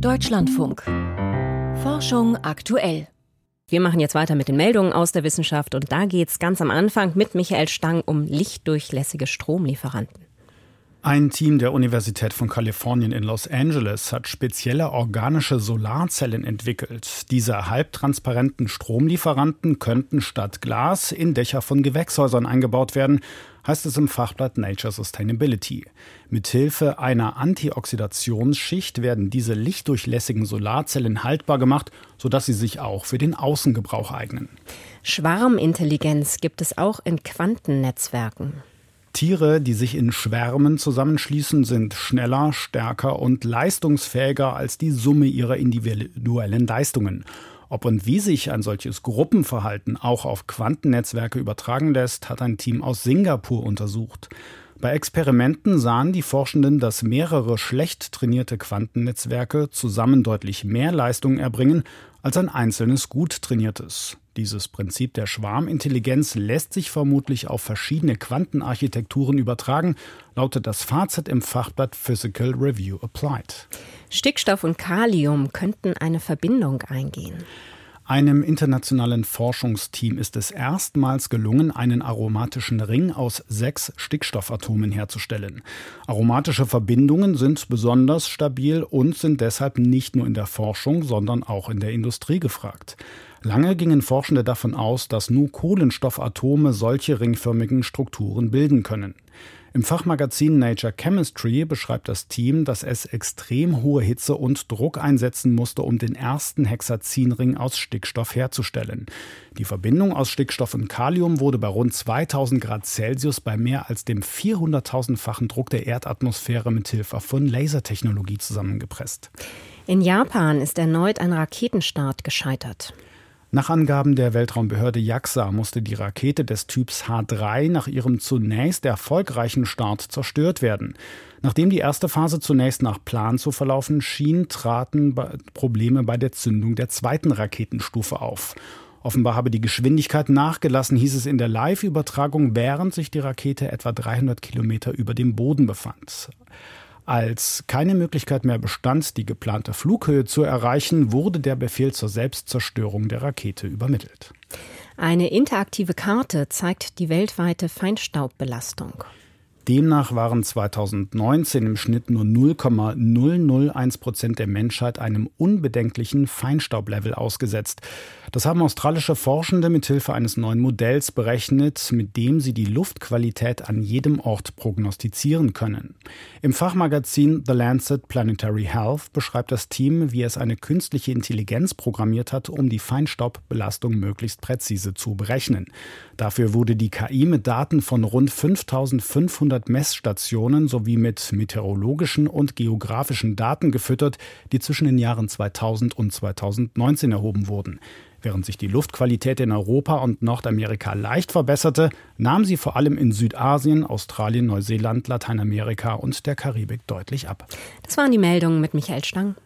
Deutschlandfunk. Forschung aktuell. Wir machen jetzt weiter mit den Meldungen aus der Wissenschaft und da geht es ganz am Anfang mit Michael Stang um lichtdurchlässige Stromlieferanten. Ein Team der Universität von Kalifornien in Los Angeles hat spezielle organische Solarzellen entwickelt. Diese halbtransparenten Stromlieferanten könnten statt Glas in Dächer von Gewächshäusern eingebaut werden, heißt es im Fachblatt Nature Sustainability. Mithilfe einer Antioxidationsschicht werden diese lichtdurchlässigen Solarzellen haltbar gemacht, sodass sie sich auch für den Außengebrauch eignen. Schwarmintelligenz gibt es auch in Quantennetzwerken. Tiere, die sich in Schwärmen zusammenschließen, sind schneller, stärker und leistungsfähiger als die Summe ihrer individuellen Leistungen. Ob und wie sich ein solches Gruppenverhalten auch auf Quantennetzwerke übertragen lässt, hat ein Team aus Singapur untersucht. Bei Experimenten sahen die Forschenden, dass mehrere schlecht trainierte Quantennetzwerke zusammen deutlich mehr Leistung erbringen als ein einzelnes gut trainiertes. Dieses Prinzip der Schwarmintelligenz lässt sich vermutlich auf verschiedene Quantenarchitekturen übertragen, lautet das Fazit im Fachblatt Physical Review Applied. Stickstoff und Kalium könnten eine Verbindung eingehen. Einem internationalen Forschungsteam ist es erstmals gelungen, einen aromatischen Ring aus sechs Stickstoffatomen herzustellen. Aromatische Verbindungen sind besonders stabil und sind deshalb nicht nur in der Forschung, sondern auch in der Industrie gefragt. Lange gingen Forschende davon aus, dass nur Kohlenstoffatome solche ringförmigen Strukturen bilden können. Im Fachmagazin Nature Chemistry beschreibt das Team, dass es extrem hohe Hitze und Druck einsetzen musste, um den ersten Hexazinring aus Stickstoff herzustellen. Die Verbindung aus Stickstoff und Kalium wurde bei rund 2000 Grad Celsius bei mehr als dem 400.000-fachen Druck der Erdatmosphäre mit Hilfe von Lasertechnologie zusammengepresst. In Japan ist erneut ein Raketenstart gescheitert. Nach Angaben der Weltraumbehörde JAXA musste die Rakete des Typs H3 nach ihrem zunächst erfolgreichen Start zerstört werden. Nachdem die erste Phase zunächst nach Plan zu verlaufen schien, traten Probleme bei der Zündung der zweiten Raketenstufe auf. Offenbar habe die Geschwindigkeit nachgelassen, hieß es in der Live-Übertragung, während sich die Rakete etwa 300 Kilometer über dem Boden befand. Als keine Möglichkeit mehr bestand, die geplante Flughöhe zu erreichen, wurde der Befehl zur Selbstzerstörung der Rakete übermittelt. Eine interaktive Karte zeigt die weltweite Feinstaubbelastung. Demnach waren 2019 im Schnitt nur 0,001 Prozent der Menschheit einem unbedenklichen Feinstaublevel ausgesetzt. Das haben australische Forschende mithilfe eines neuen Modells berechnet, mit dem sie die Luftqualität an jedem Ort prognostizieren können. Im Fachmagazin The Lancet Planetary Health beschreibt das Team, wie es eine künstliche Intelligenz programmiert hat, um die Feinstaubbelastung möglichst präzise zu berechnen. Dafür wurde die KI mit Daten von rund 5500 100 Messstationen sowie mit meteorologischen und geografischen Daten gefüttert, die zwischen den Jahren 2000 und 2019 erhoben wurden. Während sich die Luftqualität in Europa und Nordamerika leicht verbesserte, nahm sie vor allem in Südasien, Australien, Neuseeland, Lateinamerika und der Karibik deutlich ab. Das waren die Meldungen mit Michael Stang.